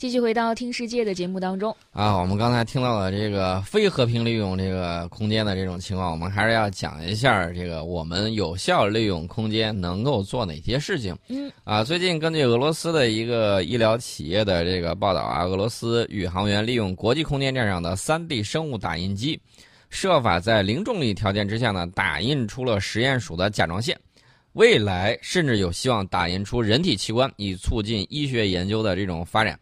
继续回到听世界的节目当中啊，我们刚才听到了这个非和平利用这个空间的这种情况，我们还是要讲一下这个我们有效利用空间能够做哪些事情。嗯，啊，最近根据俄罗斯的一个医疗企业的这个报道啊，俄罗斯宇航员利用国际空间站上的 3D 生物打印机，设法在零重力条件之下呢，打印出了实验鼠的甲状腺。未来甚至有希望打印出人体器官，以促进医学研究的这种发展。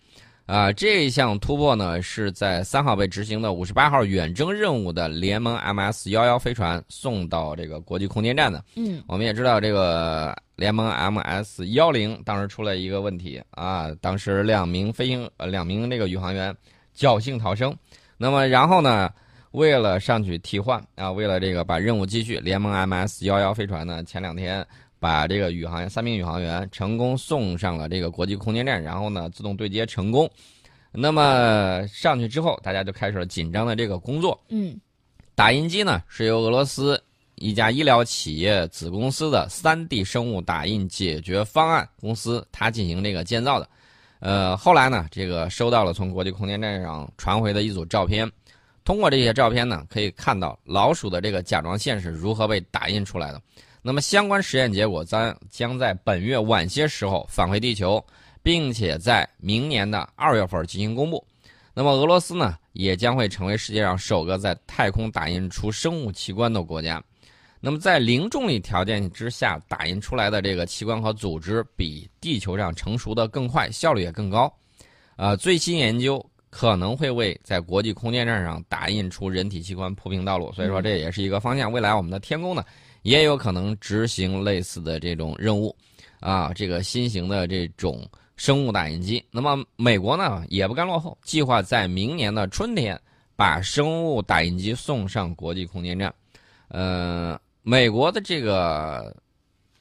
啊，这一项突破呢，是在三号被执行的五十八号远征任务的联盟 MS 幺幺飞船送到这个国际空间站的。嗯，我们也知道这个联盟 MS 幺零当时出了一个问题啊，当时两名飞行呃两名这个宇航员侥幸逃生。那么然后呢，为了上去替换啊，为了这个把任务继续，联盟 MS 幺幺飞船呢前两天。把这个宇航员三名宇航员成功送上了这个国际空间站，然后呢自动对接成功。那么上去之后，大家就开始了紧张的这个工作。嗯，打印机呢是由俄罗斯一家医疗企业子公司的三 D 生物打印解决方案公司它进行这个建造的。呃，后来呢，这个收到了从国际空间站上传回的一组照片，通过这些照片呢，可以看到老鼠的这个甲状腺是如何被打印出来的。那么相关实验结果将将在本月晚些时候返回地球，并且在明年的二月份进行公布。那么俄罗斯呢，也将会成为世界上首个在太空打印出生物器官的国家。那么在零重力条件之下打印出来的这个器官和组织，比地球上成熟的更快，效率也更高。呃，最新研究可能会为在国际空间站上打印出人体器官铺平道路。所以说，这也是一个方向。未来我们的天宫呢？也有可能执行类似的这种任务，啊，这个新型的这种生物打印机。那么美国呢也不甘落后，计划在明年的春天把生物打印机送上国际空间站。呃，美国的这个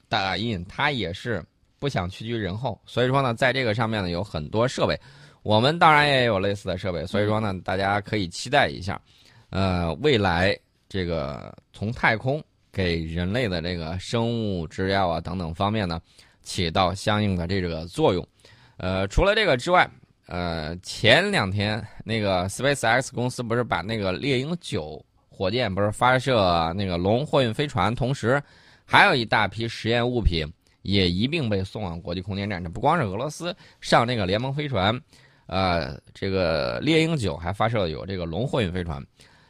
打印它也是不想屈居人后，所以说呢，在这个上面呢有很多设备，我们当然也有类似的设备，所以说呢，大家可以期待一下，呃，未来这个从太空。给人类的这个生物制药啊等等方面呢，起到相应的这个作用。呃，除了这个之外，呃，前两天那个 SpaceX 公司不是把那个猎鹰九火箭不是发射那个龙货运飞船，同时还有一大批实验物品也一并被送往国际空间站。这不光是俄罗斯上那个联盟飞船，呃，这个猎鹰九还发射有这个龙货运飞船，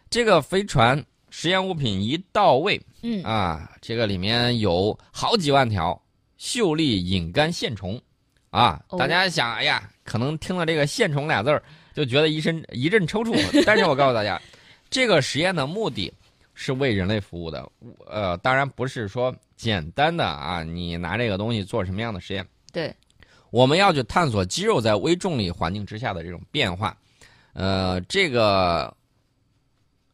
这个飞船。实验物品一到位，嗯啊，这个里面有好几万条秀丽隐干线虫，啊，大家想，哎呀，可能听了这个“线虫”俩字儿，就觉得一身一阵抽搐。但是我告诉大家，这个实验的目的是为人类服务的，呃，当然不是说简单的啊，你拿这个东西做什么样的实验？对，我们要去探索肌肉在微重力环境之下的这种变化，呃，这个。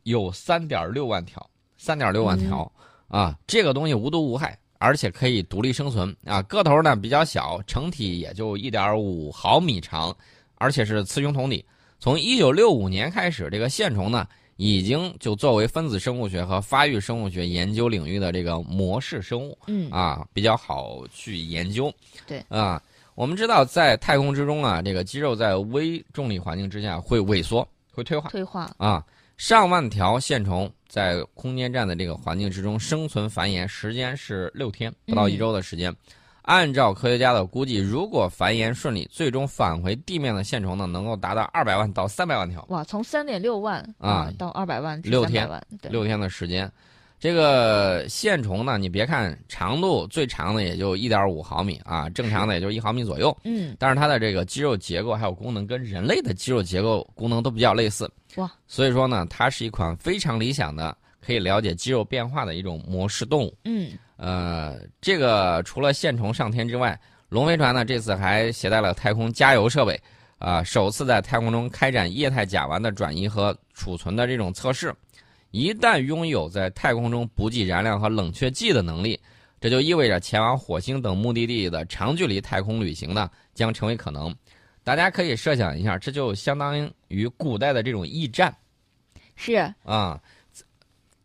有三点六万条，三点六万条啊！这个东西无毒无害，而且可以独立生存啊！个头呢比较小，成体也就一点五毫米长，而且是雌雄同体。从一九六五年开始，这个线虫呢已经就作为分子生物学和发育生物学研究领域的这个模式生物，嗯啊比较好去研究。对啊，我们知道在太空之中啊，这个肌肉在微重力环境之下会萎缩，会退化，退化啊。上万条线虫在空间站的这个环境之中生存繁衍，时间是六天，不到一周的时间。按照科学家的估计，如果繁衍顺利，最终返回地面的线虫呢，能够达到二百万到三百万条。哇，从三点六万啊到二百万，六天，六天的时间。这个线虫呢，你别看长度最长的也就一点五毫米啊，正常的也就一毫米左右。嗯，但是它的这个肌肉结构还有功能跟人类的肌肉结构功能都比较类似。哇，所以说呢，它是一款非常理想的可以了解肌肉变化的一种模式动物。嗯，呃，这个除了线虫上天之外，龙飞船呢这次还携带了太空加油设备，啊，首次在太空中开展液态甲烷的转移和储存的这种测试。一旦拥有在太空中补给燃料和冷却剂的能力，这就意味着前往火星等目的地的长距离太空旅行呢将成为可能。大家可以设想一下，这就相当于古代的这种驿站，是啊，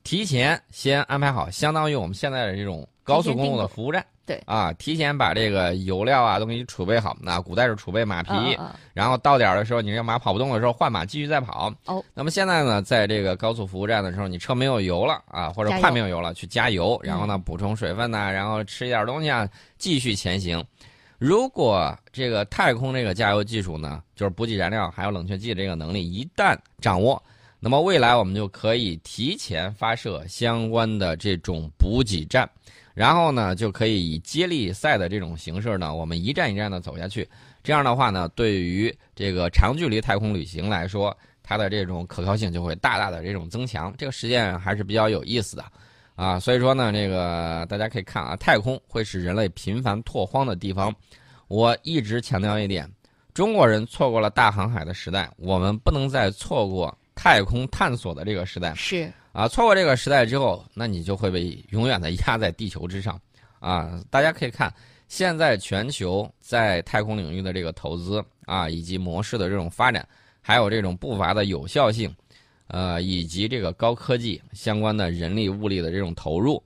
提前先安排好，相当于我们现在的这种高速公路的服务站。对啊，提前把这个油料啊东西储备好。那古代是储备马匹，然后到点儿的时候，你这马跑不动的时候换马继续再跑。哦，那么现在呢，在这个高速服务站的时候，你车没有油了啊，或者快没有油了，去加油，然后呢补充水分呐，然后吃一点东西啊，继续前行。如果这个太空这个加油技术呢，就是补给燃料还有冷却剂这个能力一旦掌握，那么未来我们就可以提前发射相关的这种补给站，然后呢就可以以接力赛的这种形式呢，我们一站一站的走下去。这样的话呢，对于这个长距离太空旅行来说，它的这种可靠性就会大大的这种增强。这个实验还是比较有意思的。啊，所以说呢，这个大家可以看啊，太空会是人类频繁拓荒的地方。我一直强调一点，中国人错过了大航海的时代，我们不能再错过太空探索的这个时代。是啊，错过这个时代之后，那你就会被永远的压在地球之上。啊，大家可以看，现在全球在太空领域的这个投资啊，以及模式的这种发展，还有这种步伐的有效性。呃，以及这个高科技相关的人力物力的这种投入，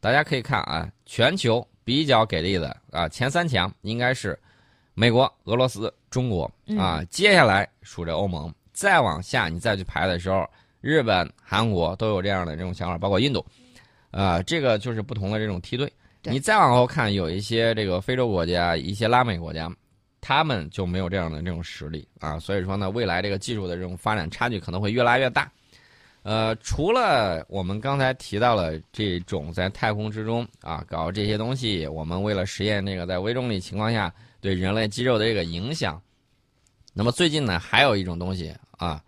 大家可以看啊，全球比较给力的啊，前三强应该是美国、俄罗斯、中国啊，接下来数着欧盟，再往下你再去排的时候，日本、韩国都有这样的这种想法，包括印度，啊，这个就是不同的这种梯队。你再往后看，有一些这个非洲国家、一些拉美国家。他们就没有这样的这种实力啊，所以说呢，未来这个技术的这种发展差距可能会越拉越大。呃，除了我们刚才提到了这种在太空之中啊搞这些东西，我们为了实验这个在微重力情况下对人类肌肉的这个影响，那么最近呢还有一种东西啊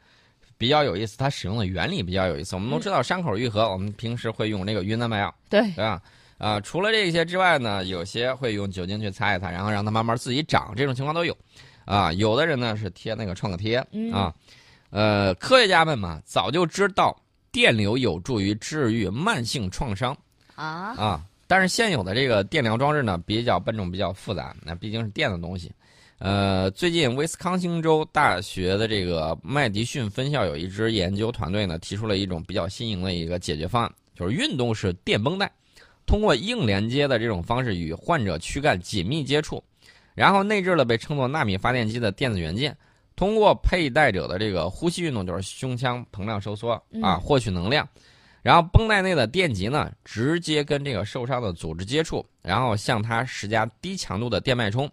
比较有意思，它使用的原理比较有意思。我们都知道伤口愈合，我们平时会用那个云南白药，对对吧？啊，除了这些之外呢，有些会用酒精去擦一擦，然后让它慢慢自己长，这种情况都有。啊，有的人呢是贴那个创可贴啊。呃，科学家们嘛，早就知道电流有助于治愈慢性创伤啊啊。但是现有的这个电疗装置呢比较笨重，比较复杂，那毕竟是电的东西。呃，最近威斯康星州大学的这个麦迪逊分校有一支研究团队呢，提出了一种比较新颖的一个解决方案，就是运动式电绷带。通过硬连接的这种方式与患者躯干紧密接触，然后内置了被称作纳米发电机的电子元件，通过佩戴者的这个呼吸运动，就是胸腔膨胀收缩啊，获取能量。然后绷带内的电极呢，直接跟这个受伤的组织接触，然后向它施加低强度的电脉冲。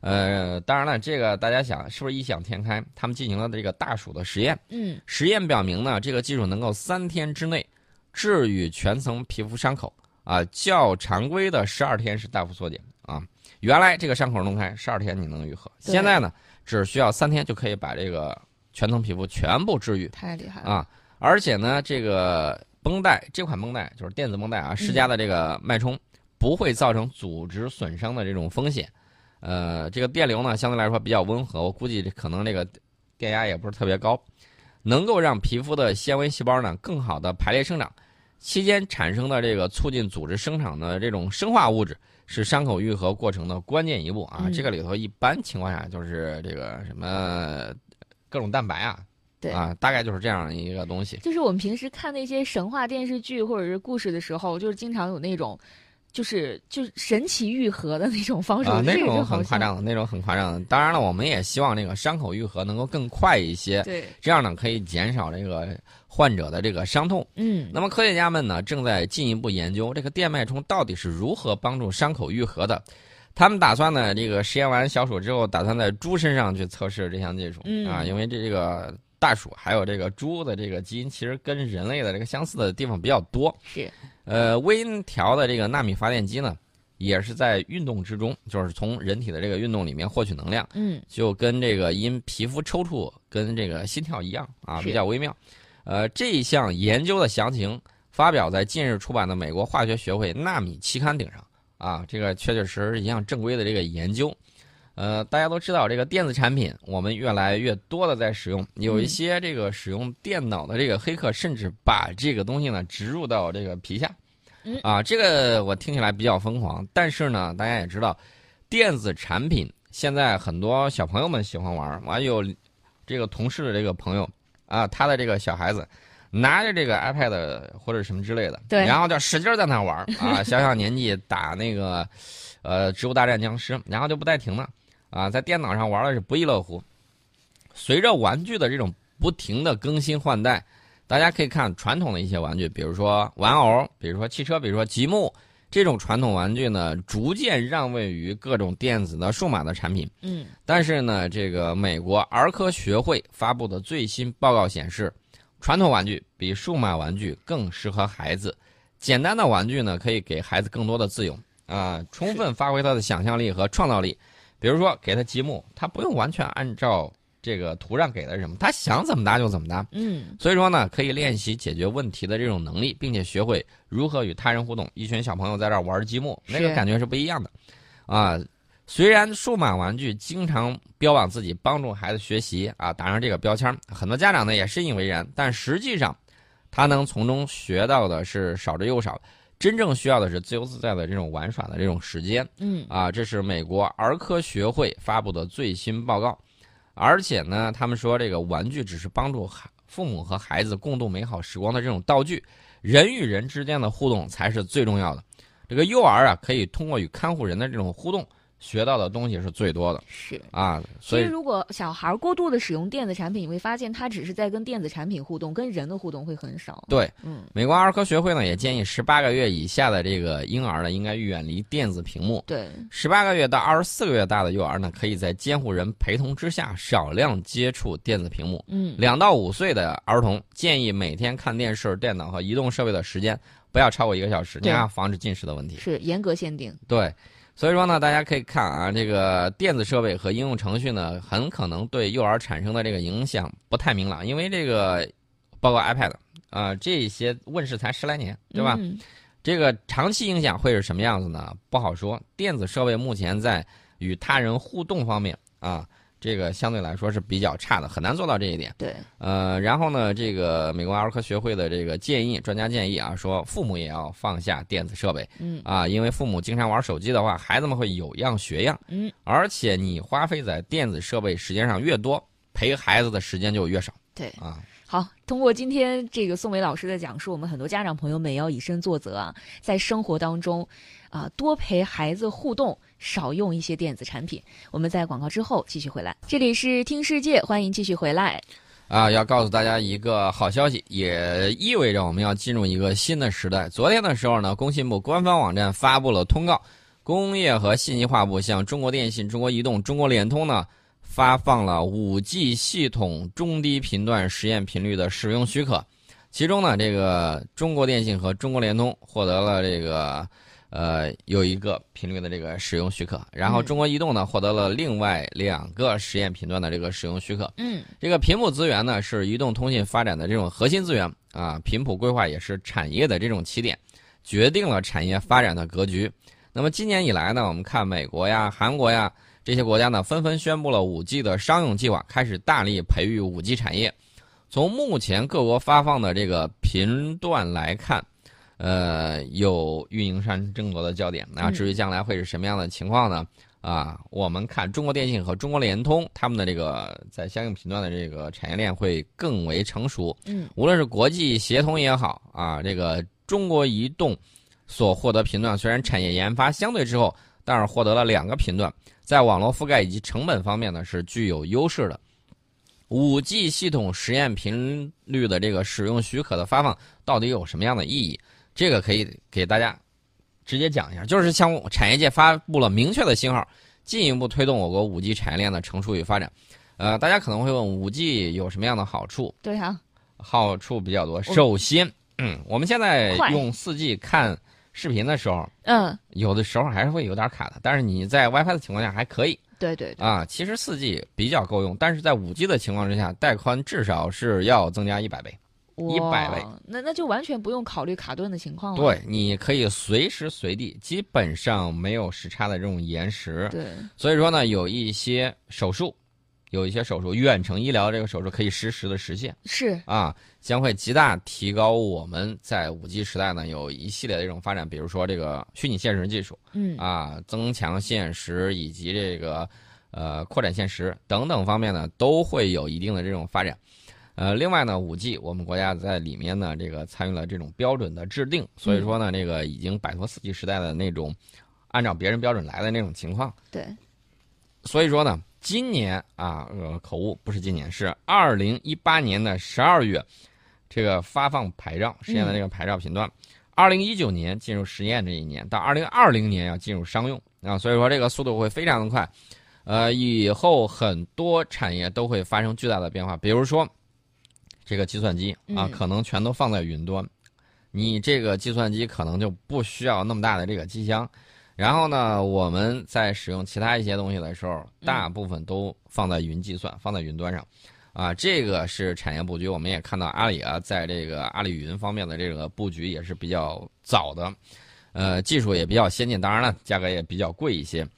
呃，当然了，这个大家想是不是异想天开？他们进行了这个大鼠的实验，嗯，实验表明呢，这个技术能够三天之内治愈全层皮肤伤口。啊，较常规的十二天是大幅缩减啊！原来这个伤口弄开十二天你能愈合，现在呢只需要三天就可以把这个全层皮肤全部治愈，太厉害了啊！而且呢，这个绷带这款绷带就是电子绷带啊，施加的这个脉冲不会造成组织损伤的这种风险，呃，这个电流呢相对来说比较温和，我估计可能这个电压也不是特别高，能够让皮肤的纤维细胞呢更好的排列生长。期间产生的这个促进组织生长的这种生化物质，是伤口愈合过程的关键一步啊！这个里头一般情况下就是这个什么各种蛋白啊，对啊，大概就是这样一个东西。就是我们平时看那些神话电视剧或者是故事的时候，就是经常有那种。就是就是神奇愈合的那种方式啊，那种很夸张的，那种很夸张的。当然了，我们也希望这个伤口愈合能够更快一些，对，这样呢可以减少这个患者的这个伤痛。嗯，那么科学家们呢正在进一步研究这个电脉冲到底是如何帮助伤口愈合的。他们打算呢，这个实验完小鼠之后，打算在猪身上去测试这项技术啊，因为这这个大鼠还有这个猪的这个基因其实跟人类的这个相似的地方比较多。是。呃，微调的这个纳米发电机呢，也是在运动之中，就是从人体的这个运动里面获取能量。嗯，就跟这个因皮肤抽搐跟这个心跳一样啊，比较微妙。呃，这一项研究的详情发表在近日出版的美国化学学会纳米期刊顶上啊，这个确确实实一项正规的这个研究。呃，大家都知道这个电子产品，我们越来越多的在使用，有一些这个使用电脑的这个黑客，甚至把这个东西呢植入到这个皮下，啊，这个我听起来比较疯狂，但是呢，大家也知道，电子产品现在很多小朋友们喜欢玩，完有这个同事的这个朋友啊，他的这个小孩子拿着这个 iPad 或者什么之类的，对。然后就使劲儿在那玩儿啊，小小年纪打那个呃《植物大战僵尸》，然后就不带停的啊，在电脑上玩的是不亦乐乎。随着玩具的这种不停的更新换代，大家可以看传统的一些玩具，比如说玩偶，比如说汽车，比如说积木，这种传统玩具呢，逐渐让位于各种电子的、数码的产品。嗯但是呢，这个美国儿科学会发布的最新报告显示，传统玩具比数码玩具更适合孩子。简单的玩具呢，可以给孩子更多的自由啊，充分发挥他的想象力和创造力。比如说，给他积木，他不用完全按照这个图上给的什么，他想怎么搭就怎么搭。嗯所以说呢，可以练习解决问题的这种能力，并且学会如何与他人互动。一群小朋友在这儿玩积木，那个感觉是不一样的，啊。虽然数码玩具经常标榜自己帮助孩子学习啊，打上这个标签，很多家长呢也深以为然，但实际上，他能从中学到的是少之又少，真正需要的是自由自在的这种玩耍的这种时间。嗯啊，这是美国儿科学会发布的最新报告，而且呢，他们说这个玩具只是帮助孩父母和孩子共度美好时光的这种道具，人与人之间的互动才是最重要的。这个幼儿啊，可以通过与看护人的这种互动，学到的东西是最多的是。啊。所以，如果小孩过度的使用电子产品，你会发现他只是在跟电子产品互动，跟人的互动会很少。对，嗯美国儿科学会呢也建议，十八个月以下的这个婴儿呢，应该远离电子屏幕。对，十八个月到二十四个月大的幼儿呢，可以在监护人陪同之下少量接触电子屏幕。嗯两到五岁的儿童建议每天看电视、电脑和移动设备的时间不要超过一个小时，对你要防止近视的问题。是严格限定。对，所以说呢，大家可以看啊，这个电子设备和应用程序呢，很可能对幼儿产生的这个影响不太明朗，因为这个包括 iPad 啊、这些问世才十来年，对吧？嗯这个长期影响会是什么样子呢？不好说。电子设备目前在与他人互动方面啊，这个相对来说是比较差的，很难做到这一点。对，呃，然后呢，这个美国儿科学会的这个建议，专家建议啊，说父母也要放下电子设备嗯啊，因为父母经常玩手机的话，孩子们会有样学样，嗯，而且你花费在电子设备时间上越多，陪孩子的时间就越少对。啊。好，通过今天这个宋伟老师的讲述，我们很多家长朋友们也要以身作则啊，在生活当中啊、多陪孩子互动，少用一些电子产品。我们在广告之后继续回来，这里是听世界，欢迎继续回来。啊，要告诉大家一个好消息，也意味着我们要进入一个新的时代。昨天的时候呢，工信部官方网站发布了通告，工业和信息化部向中国电信、中国移动、中国联通呢发放了 5G 系统中低频段实验频率的使用许可。其中呢，这个中国电信和中国联通获得了这个呃有一个频率的这个使用许可，然后嗯中国移动呢获得了另外两个实验频段的这个使用许可。嗯这个频谱资源呢，是移动通信发展的这种核心资源啊，频谱规划也是产业的这种起点，决定了产业发展的格局。那么今年以来呢，我们看美国呀、韩国呀这些国家呢，纷纷宣布了 5G 的商用计划，开始大力培育 5G 产业。从目前各国发放的这个频段来看，呃，有运营商争夺的焦点。那嗯至于将来会是什么样的情况呢？啊，我们看中国电信和中国联通，他们的这个在相应频段的这个产业链会更为成熟。嗯无论是国际协同也好啊，这个中国移动所获得频段虽然产业研发相对滞后，但是获得了两个频段，在网络覆盖以及成本方面呢是具有优势的。五 G 系统实验频率的这个使用许可的发放到底有什么样的意义？这个可以给大家直接讲一下，就是向产业界发布了明确的信号，进一步推动我国五 G 产业链的成熟与发展。呃，大家可能会问，五 G 有什么样的好处？对啊，好处比较多。首先，嗯，我们现在用四 G 看视频的时候，嗯，有的时候还是会有点卡的，但是你在 WiFi 的情况下还可以对对对，啊。其实四 G 比较够用，但是在五 G 的情况之下，带宽至少是要增加一百倍。100哇位，那那就完全不用考虑卡顿的情况了。对，你可以随时随地，基本上没有时差的这种延时。对，所以说呢，有一些手术，有一些手术，远程医疗这个手术可以实时的实现。是，啊，将会极大提高我们在五 G 时代呢有一系列的这种发展，比如说这个虚拟现实技术嗯啊，增强现实以及这个呃扩展现实等等方面呢，都会有一定的这种发展。呃，另外呢，五 G 我们国家在里面呢，这个参与了这种标准的制定，所以说呢，这个已经摆脱四 G 时代的那种按照别人标准来的那种情况。对，所以说呢，今年啊，呃，口误不是今年，是二零一八年的十二月，这个发放牌照实验的这个牌照频段，二零一九年进入实验这一年，到二零二零年要进入商用啊，所以说这个速度会非常的快，呃，以后很多产业都会发生巨大的变化，比如说。这个计算机啊，可能全都放在云端，你这个计算机可能就不需要那么大的这个机箱。然后呢，我们在使用其他一些东西的时候，大部分都放在云计算，放在云端上。啊，这个是产业布局。我们也看到阿里啊，在这个阿里云方面的这个布局也是比较早的，呃，技术也比较先进，当然了，价格也比较贵一些。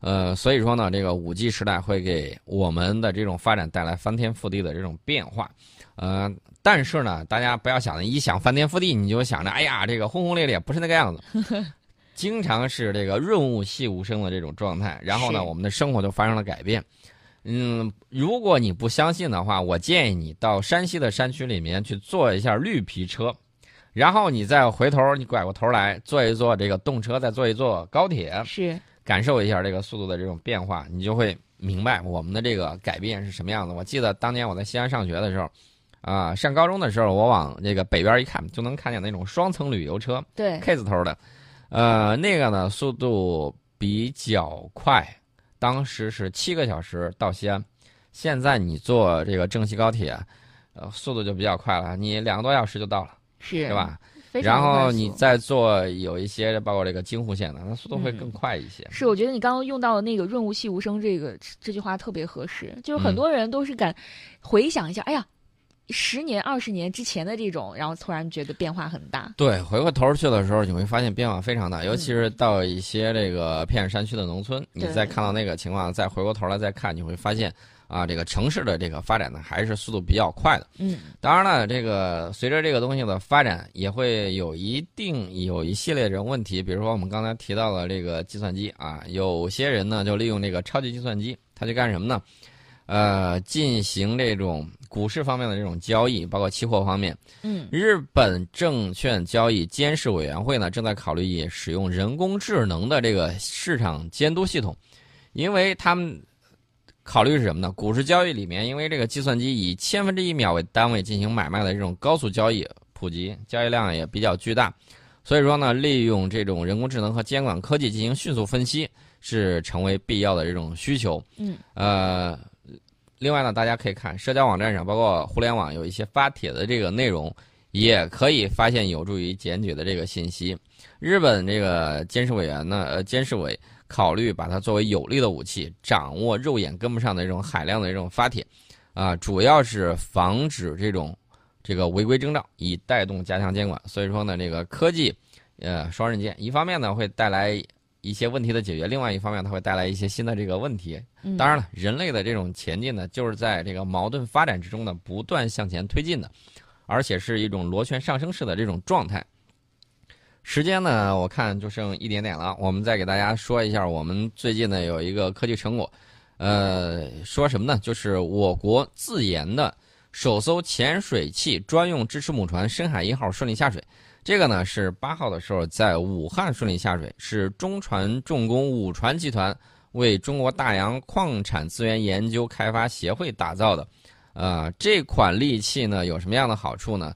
呃，所以说呢，这个五 G 时代会给我们的这种发展带来翻天覆地的这种变化。呃，但是呢，大家不要想着一想翻天覆地，你就想着哎呀，这个轰轰烈烈，不是那个样子。经常是这个润物细无声的这种状态，然后呢，我们的生活就发生了改变。嗯，如果你不相信的话，我建议你到山西的山区里面去坐一下绿皮车，然后你再回头，你拐过头来坐一坐这个动车，再坐一坐高铁，是感受一下这个速度的这种变化，你就会明白我们的这个改变是什么样子。我记得当年我在西安上学的时候。啊，上高中的时候，我往这个北边一看，就能看见那种双层旅游车，对，K 字头的，呃，那个呢速度比较快，当时是七个小时到西安，现在你坐这个郑西高铁，呃，速度就比较快了，你两个多小时就到了，是，对吧？然后你再做有一些包括这个京沪线的，它速度会更快一些。是，我觉得你刚刚用到的那个“润物细无声”这个这句话特别合适，就是很多人都是敢回想一下，哎呀。十年、二十年之前的这种，然后突然觉得变化很大。对，回过头去的时候，你会发现变化非常大，尤其是到一些这个偏远山区的农村，你再看到那个情况，再回过头来再看，你会发现啊，这个城市的这个发展呢，还是速度比较快的。嗯，当然了，这个随着这个东西的发展，也会有一定有一系列这种问题，比如说我们刚才提到了这个计算机啊，有些人呢就利用这个超级计算机，他去干什么呢？呃，进行这种股市方面的这种交易，包括期货方面。嗯，日本证券交易监视委员会呢，正在考虑使用人工智能的这个市场监督系统，因为他们考虑是什么呢？股市交易里面，因为这个计算机以千分之一秒为单位进行买卖的这种高速交易普及，交易量也比较巨大，所以说呢，利用这种人工智能和监管科技进行迅速分析，是成为必要的这种需求。嗯，呃。另外呢，大家可以看社交网站上，包括互联网有一些发帖的这个内容，也可以发现有助于检举的这个信息。日本这个监事委员呢，呃，监事委考虑把它作为有力的武器，掌握肉眼跟不上的这种海量的这种发帖，啊，主要是防止这种这个违规征兆，以带动加强监管。所以说呢，这个科技，呃，双刃剑，一方面呢会带来。一些问题的解决，另外一方面，它会带来一些新的这个问题。当然了，人类的这种前进呢，就是在这个矛盾发展之中呢，不断向前推进的，而且是一种螺旋上升式的这种状态。时间呢，我看就剩一点点了，我们再给大家说一下，我们最近呢有一个科技成果，呃，说什么呢？就是我国自研的首艘潜水器专用支持母船“深海一号”顺利下水。这个呢是八号的时候在武汉顺利下水，是中船重工武船集团为中国大洋矿产资源研究开发协会打造的。呃，这款利器呢有什么样的好处呢？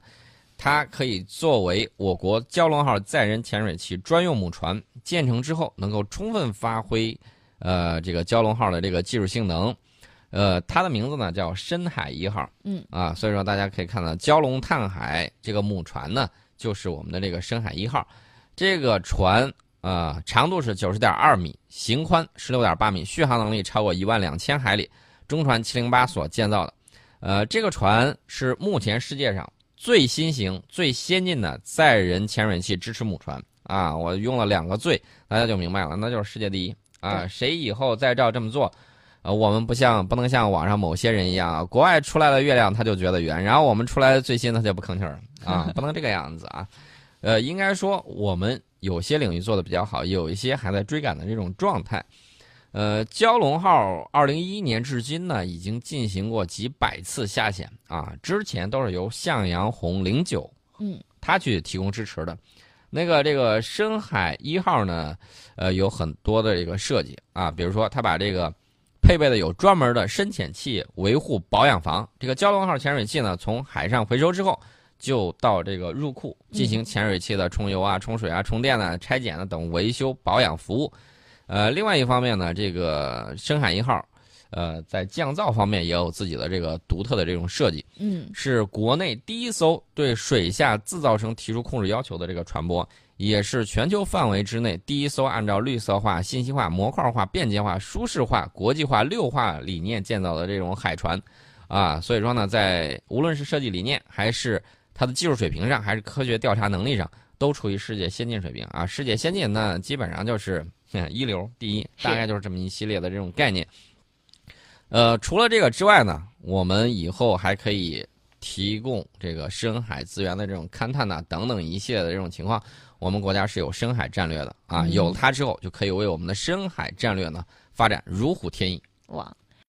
它可以作为我国蛟龙号载人潜水器专用母船，建成之后能够充分发挥呃这个蛟龙号的这个技术性能。呃，它的名字呢叫深海一号。嗯啊，所以说大家可以看到蛟龙探海这个母船呢。就是我们的这个深海一号，这个船啊，长度是九十点二米，型宽十六点八米，续航能力超过一万两千海里，中船七零八所建造的。呃，这个船是目前世界上最新型、最先进的载人潜水器支持母船啊！我用了两个“最”，大家就明白了，那就是世界第一啊！谁以后再照这么做，呃，我们不像不能像网上某些人一样，国外出来的月亮他就觉得圆，然后我们出来的最新他就不吭气儿。啊，不能这个样子啊，呃，应该说我们有些领域做的比较好，有一些还在追赶的这种状态，呃，蛟龙号二零一一年至今呢，已经进行过几百次下潜啊，之前都是由向阳红零九，嗯，他去提供支持的。那个这个深海一号呢，呃，有很多的这个设计啊，比如说他把这个配备的有专门的深潜器维护保养房。这个蛟龙号潜水器呢，从海上回收之后，就到这个入库进行潜水器的充油啊、充水啊、充电啊、拆检啊等维修保养服务。呃，另外一方面呢，这个深海一号，呃，在降噪方面也有自己的这个独特的这种设计，嗯是国内第一艘对水下自噪声提出控制要求的这个船舶，也是全球范围之内第一艘按照绿色化、信息化、模块化、便捷化、舒适化、国际化六化理念建造的这种海船，啊，所以说呢，在无论是设计理念，还是它的技术水平上，还是科学调查能力上，都处于世界先进水平啊。世界先进那基本上就是嗯 一流第一，大概就是这么一系列的这种概念。呃，除了这个之外呢，我们以后还可以提供这个深海资源的这种勘探呐、等等一系列的这种情况。我们国家是有深海战略的啊，嗯有了它之后，就可以为我们的深海战略呢发展如虎添翼。哇，